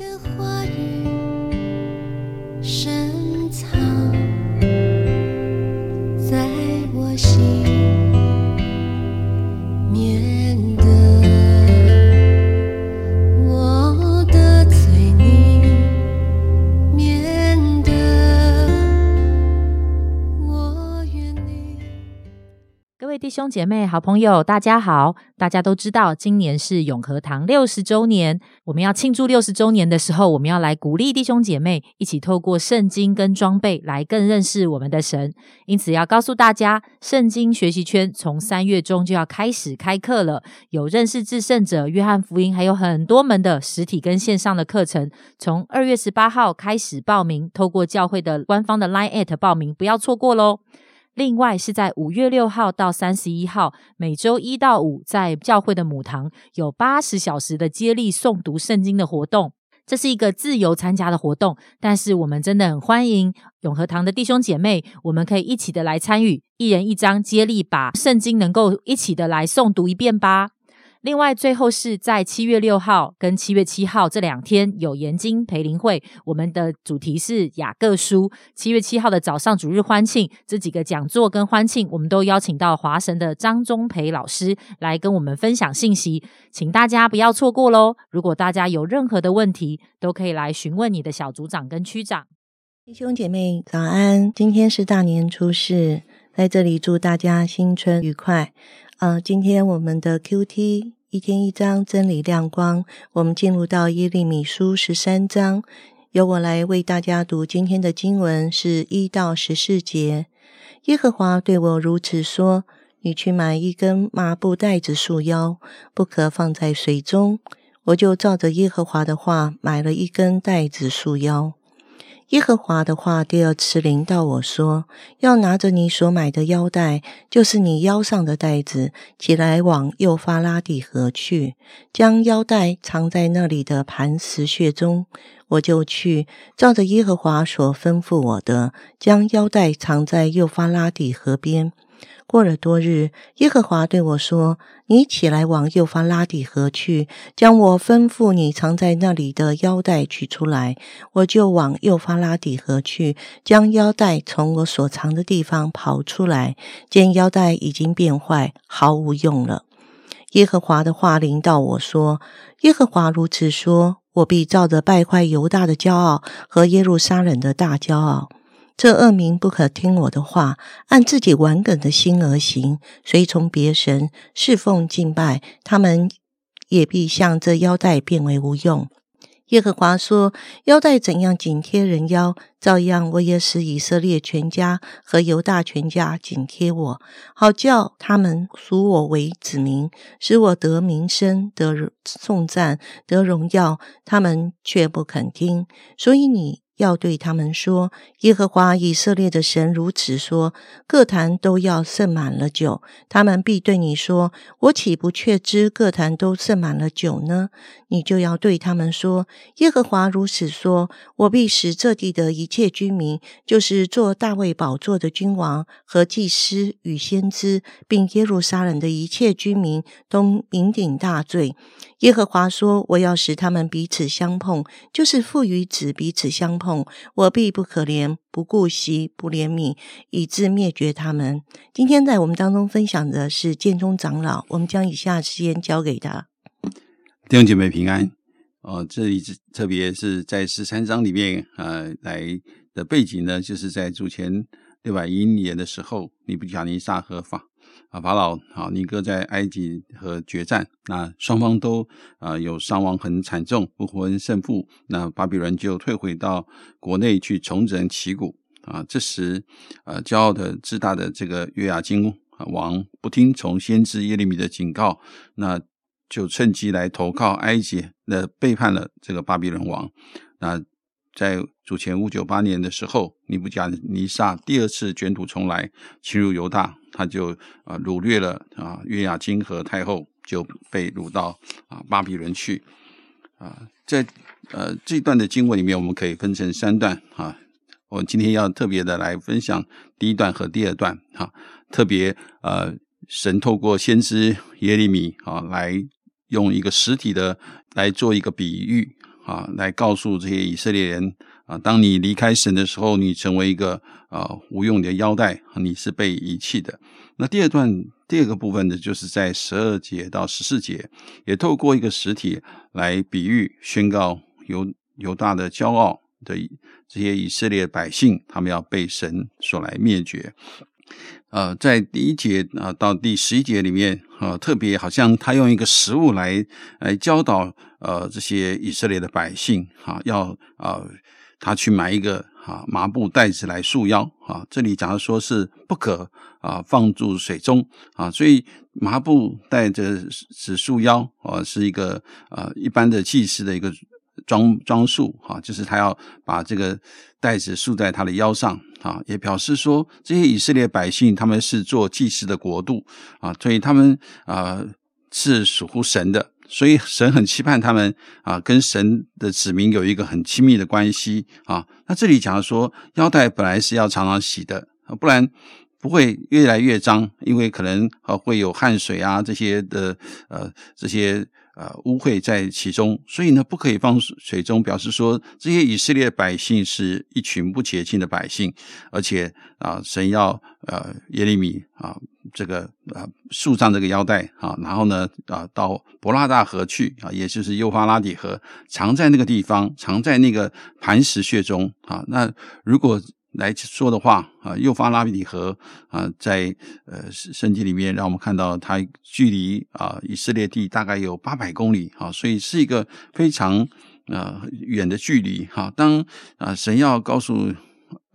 的各位弟兄姐妹、好朋友，大家好！大家都知道，今年是永和堂六十周年。我们要庆祝六十周年的时候，我们要来鼓励弟兄姐妹一起透过圣经跟装备来更认识我们的神。因此，要告诉大家，圣经学习圈从三月中就要开始开课了，有认识至圣者、约翰福音，还有很多门的实体跟线上的课程。从二月十八号开始报名，透过教会的官方的 Line at 报名，不要错过喽！另外是在五月六号到三十一号，每周一到五，在教会的母堂有八十小时的接力诵读圣经的活动。这是一个自由参加的活动，但是我们真的很欢迎永和堂的弟兄姐妹，我们可以一起的来参与，一人一张接力，把圣经能够一起的来诵读一遍吧。另外，最后是在七月六号跟七月七号这两天有研经培灵会，我们的主题是雅各书。七月七号的早上主日欢庆，这几个讲座跟欢庆，我们都邀请到华神的张忠培老师来跟我们分享信息，请大家不要错过喽。如果大家有任何的问题，都可以来询问你的小组长跟区长。弟兄姐妹早安，今天是大年初四，在这里祝大家新春愉快。呃，今天我们的 QT 一天一章真理亮光，我们进入到耶利米书十三章，由我来为大家读今天的经文是一到十四节。耶和华对我如此说：你去买一根麻布袋子束腰，不可放在水中。我就照着耶和华的话买了一根袋子束腰。耶和华的话第二次临到我说：“要拿着你所买的腰带，就是你腰上的带子，起来往幼发拉底河去，将腰带藏在那里的磐石穴中。我就去，照着耶和华所吩咐我的，将腰带藏在幼发拉底河边。”过了多日，耶和华对我说：“你起来往幼发拉底河去，将我吩咐你藏在那里的腰带取出来。”我就往幼发拉底河去，将腰带从我所藏的地方刨出来，见腰带已经变坏，毫无用了。耶和华的话临到我说：“耶和华如此说：我必照着败坏犹大的骄傲和耶路撒冷的大骄傲。”这恶民不可听我的话，按自己顽梗的心而行，随从别神侍奉敬拜，他们也必像这腰带变为无用。耶和华说：“腰带怎样紧贴人腰，照样我也使以色列全家和犹大全家紧贴我，好叫他们属我为子民，使我得名声、得颂赞、得荣耀。他们却不肯听，所以你。”要对他们说：“耶和华以色列的神如此说：各坛都要盛满了酒。他们必对你说：我岂不确知各坛都盛满了酒呢？你就要对他们说：耶和华如此说：我必使这地的一切居民，就是做大卫宝座的君王和祭司与先知，并耶路撒冷的一切居民，都酩酊大醉。耶和华说：我要使他们彼此相碰，就是父与子彼此相碰。”我必不可怜，不顾惜，不怜悯，以致灭绝他们。今天在我们当中分享的是建中长老，我们将以下时间交给他。弟兄姐妹平安。哦，这里特别是在十三章里面，呃，来的背景呢，就是在主前六百一年的时候，尼布甲尼撒和法。啊，法老啊，尼哥在埃及和决战，那双方都啊有伤亡很惨重，不分胜负。那巴比伦就退回到国内去重整旗鼓啊。这时，呃，骄傲的自大的这个约雅金王不听从先知耶利米的警告，那就趁机来投靠埃及，那背叛了这个巴比伦王。那在主前五九八年的时候，尼布甲尼撒第二次卷土重来，侵入犹大。他就啊掳掠了啊约雅金和太后，就被掳到啊巴比伦去啊。在呃这段的经文里面，我们可以分成三段啊。我今天要特别的来分享第一段和第二段哈。特别呃，神透过先知耶利米啊，来用一个实体的来做一个比喻啊，来告诉这些以色列人啊，当你离开神的时候，你成为一个啊无用的腰带，你是被遗弃的。那第二段第二个部分呢，就是在十二节到十四节，也透过一个实体来比喻宣告犹犹大的骄傲的这些以色列百姓，他们要被神所来灭绝。呃，在第一节啊到第十一节里面啊，特别好像他用一个食物来来教导呃这些以色列的百姓啊，要啊他去买一个啊麻布袋子来束腰啊。这里讲的说是不可啊放入水中啊，所以麻布带着是束腰啊，是一个呃一般的祭祀的一个。装装束哈，就是他要把这个袋子束在他的腰上啊，也表示说这些以色列百姓他们是做祭司的国度啊，所以他们啊是属乎神的，所以神很期盼他们啊跟神的子民有一个很亲密的关系啊。那这里讲说腰带本来是要常常洗的，不然不会越来越脏，因为可能啊会有汗水啊这些的呃这些。呃，污秽在其中，所以呢，不可以放水中，表示说这些以色列百姓是一群不洁净的百姓，而且啊，神要呃耶利米啊，这个啊束上这个腰带啊，然后呢啊到伯拉大河去啊，也就是幼发拉底河，藏在那个地方，藏在那个磐石穴中啊。那如果来说的话啊，幼发拉底河啊，在呃圣经里面，让我们看到它距离啊以色列地大概有八百公里啊，所以是一个非常呃远的距离哈。当啊神要告诉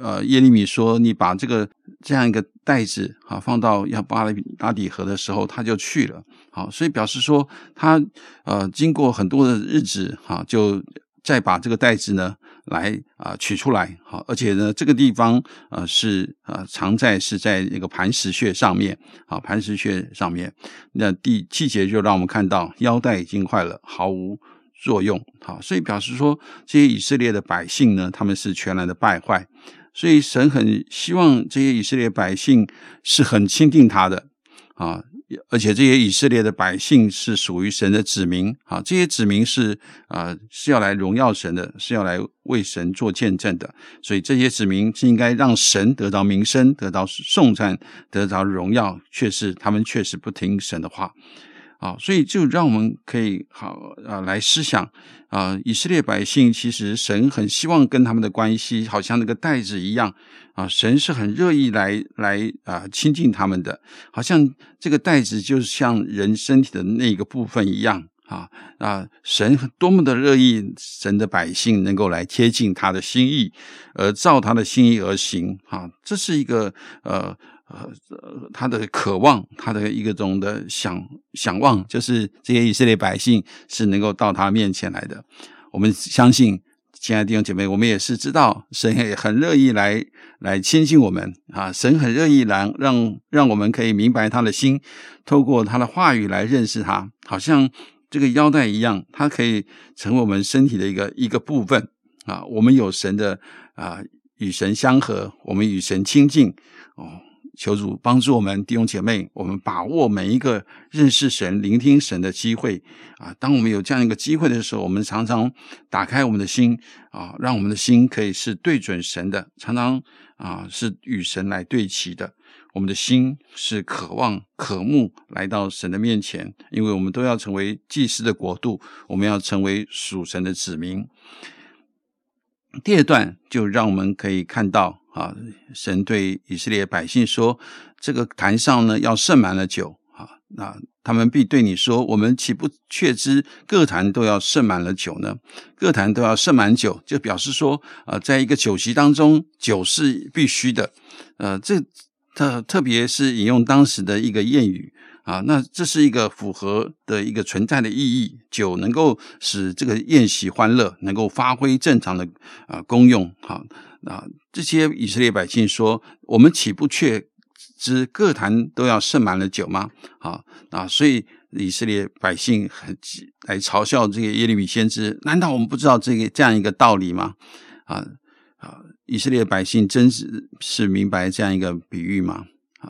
呃耶利米说，你把这个这样一个袋子啊放到要巴拉拉底河的时候，他就去了。好，所以表示说他呃经过很多的日子哈，就再把这个袋子呢。来啊，取出来好，而且呢，这个地方呃是呃藏在是在那个磐石穴上面啊，磐石穴上面。那第七节就让我们看到腰带已经坏了，毫无作用。好，所以表示说这些以色列的百姓呢，他们是全然的败坏。所以神很希望这些以色列百姓是很亲近他的啊。而且这些以色列的百姓是属于神的子民啊，这些子民是啊是要来荣耀神的，是要来为神做见证的，所以这些子民是应该让神得到名声，得到颂赞，得到荣耀，却是他们确实不听神的话。啊，所以就让我们可以好啊来思想啊，以色列百姓其实神很希望跟他们的关系，好像那个袋子一样啊，神是很乐意来来啊亲近他们的，好像这个袋子就是像人身体的那个部分一样啊啊，神多么的乐意，神的百姓能够来贴近他的心意，而照他的心意而行啊，这是一个呃。呃，他的渴望，他的一个种的想想望，就是这些以色列百姓是能够到他面前来的。我们相信，亲爱的弟兄姐妹，我们也是知道，神也很乐意来来亲近我们啊，神很乐意来让让我们可以明白他的心，透过他的话语来认识他，好像这个腰带一样，它可以成为我们身体的一个一个部分啊。我们有神的啊，与神相合，我们与神亲近哦。求主帮助我们弟兄姐妹，我们把握每一个认识神、聆听神的机会啊！当我们有这样一个机会的时候，我们常常打开我们的心啊，让我们的心可以是对准神的，常常啊是与神来对齐的。我们的心是渴望、渴慕来到神的面前，因为我们都要成为祭司的国度，我们要成为属神的子民。第二段就让我们可以看到。啊，神对以色列百姓说：“这个坛上呢，要盛满了酒啊。那他们必对你说：我们岂不确知各坛都要盛满了酒呢？各坛都要盛满酒，就表示说，啊，在一个酒席当中，酒是必须的。呃，这特特别是引用当时的一个谚语啊，那这是一个符合的一个存在的意义。酒能够使这个宴席欢乐，能够发挥正常的啊功用。好。”啊，这些以色列百姓说：“我们岂不却知各坛都要盛满了酒吗？”啊啊，所以以色列百姓很来嘲笑这个耶利米先知。难道我们不知道这个这样一个道理吗？啊啊，以色列百姓真是是明白这样一个比喻吗？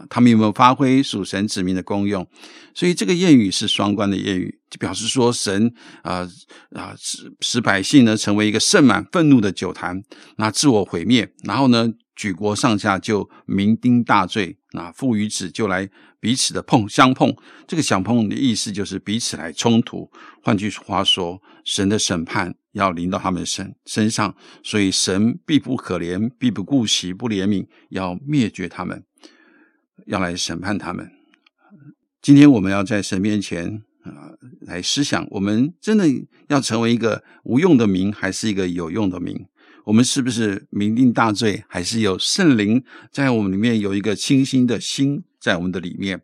他们有没有发挥属神子民的功用？所以这个谚语是双关的谚语，就表示说神啊啊使使百姓呢成为一个盛满愤怒的酒坛，那自我毁灭，然后呢举国上下就酩酊大醉，那父与子就来彼此的碰相碰，这个相碰的意思就是彼此来冲突。换句话说，神的审判要临到他们身身上，所以神必不可怜，必不顾惜，不怜悯，要灭绝他们。要来审判他们。今天我们要在神面前啊，来思想：我们真的要成为一个无用的名，还是一个有用的名？我们是不是酩酊大醉，还是有圣灵在我们里面有一个清新的心在我们的里面？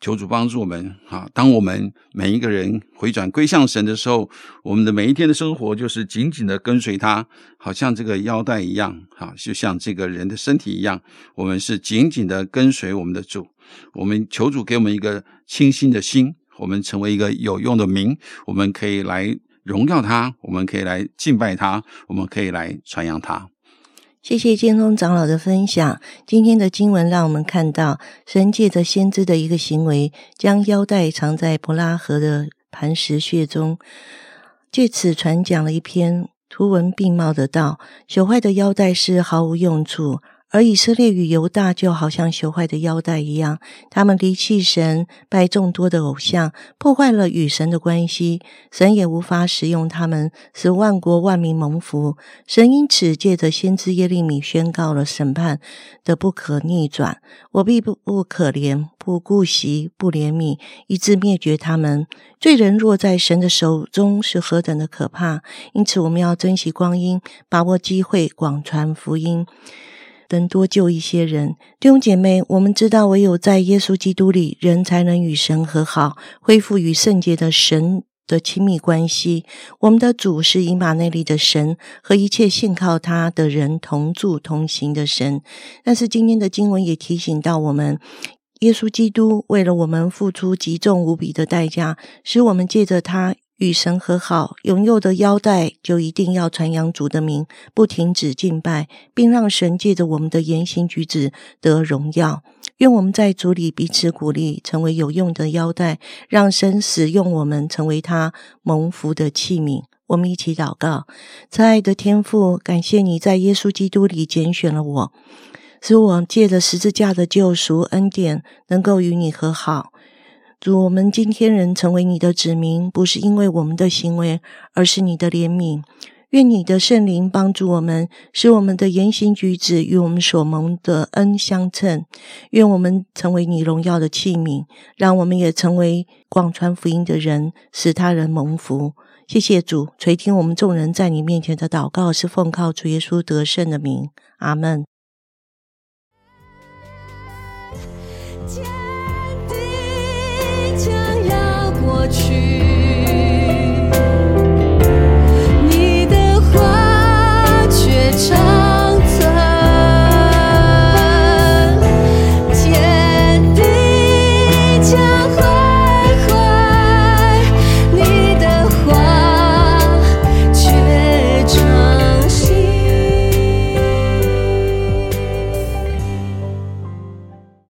求主帮助我们啊！当我们每一个人回转归向神的时候，我们的每一天的生活就是紧紧的跟随他，好像这个腰带一样，哈，就像这个人的身体一样，我们是紧紧的跟随我们的主。我们求主给我们一个清新的心，我们成为一个有用的民，我们可以来荣耀他，我们可以来敬拜他，我们可以来传扬他。谢谢建宗长老的分享。今天的经文让我们看到，神借着先知的一个行为，将腰带藏在伯拉河的磐石穴中，借此传讲了一篇图文并茂的道。朽坏的腰带是毫无用处。而以色列与犹大就好像朽坏的腰带一样，他们离弃神，拜众多的偶像，破坏了与神的关系，神也无法使用他们，使万国万民蒙福。神因此借着先知耶利米宣告了审判的不可逆转：我必不不可怜，不顾惜，不怜悯，以致灭绝他们。罪人若在神的手中，是何等的可怕！因此，我们要珍惜光阴，把握机会，广传福音。能多救一些人，弟兄姐妹，我们知道，唯有在耶稣基督里，人才能与神和好，恢复与圣洁的神的亲密关系。我们的主是以马内利的神，和一切信靠他的人同住同行的神。但是今天的经文也提醒到我们，耶稣基督为了我们付出极重无比的代价，使我们借着他。与神和好，拥有的腰带就一定要传扬主的名，不停止敬拜，并让神借着我们的言行举止得荣耀。愿我们在主里彼此鼓励，成为有用的腰带，让神使用我们，成为他蒙福的器皿。我们一起祷告：慈爱的天父，感谢你在耶稣基督里拣选了我，使我借着十字架的救赎恩典，能够与你和好。主，我们今天人成为你的子民，不是因为我们的行为，而是你的怜悯。愿你的圣灵帮助我们，使我们的言行举止与我们所蒙的恩相称。愿我们成为你荣耀的器皿，让我们也成为广传福音的人，使他人蒙福。谢谢主垂听我们众人在你面前的祷告，是奉靠主耶稣得胜的名。阿门。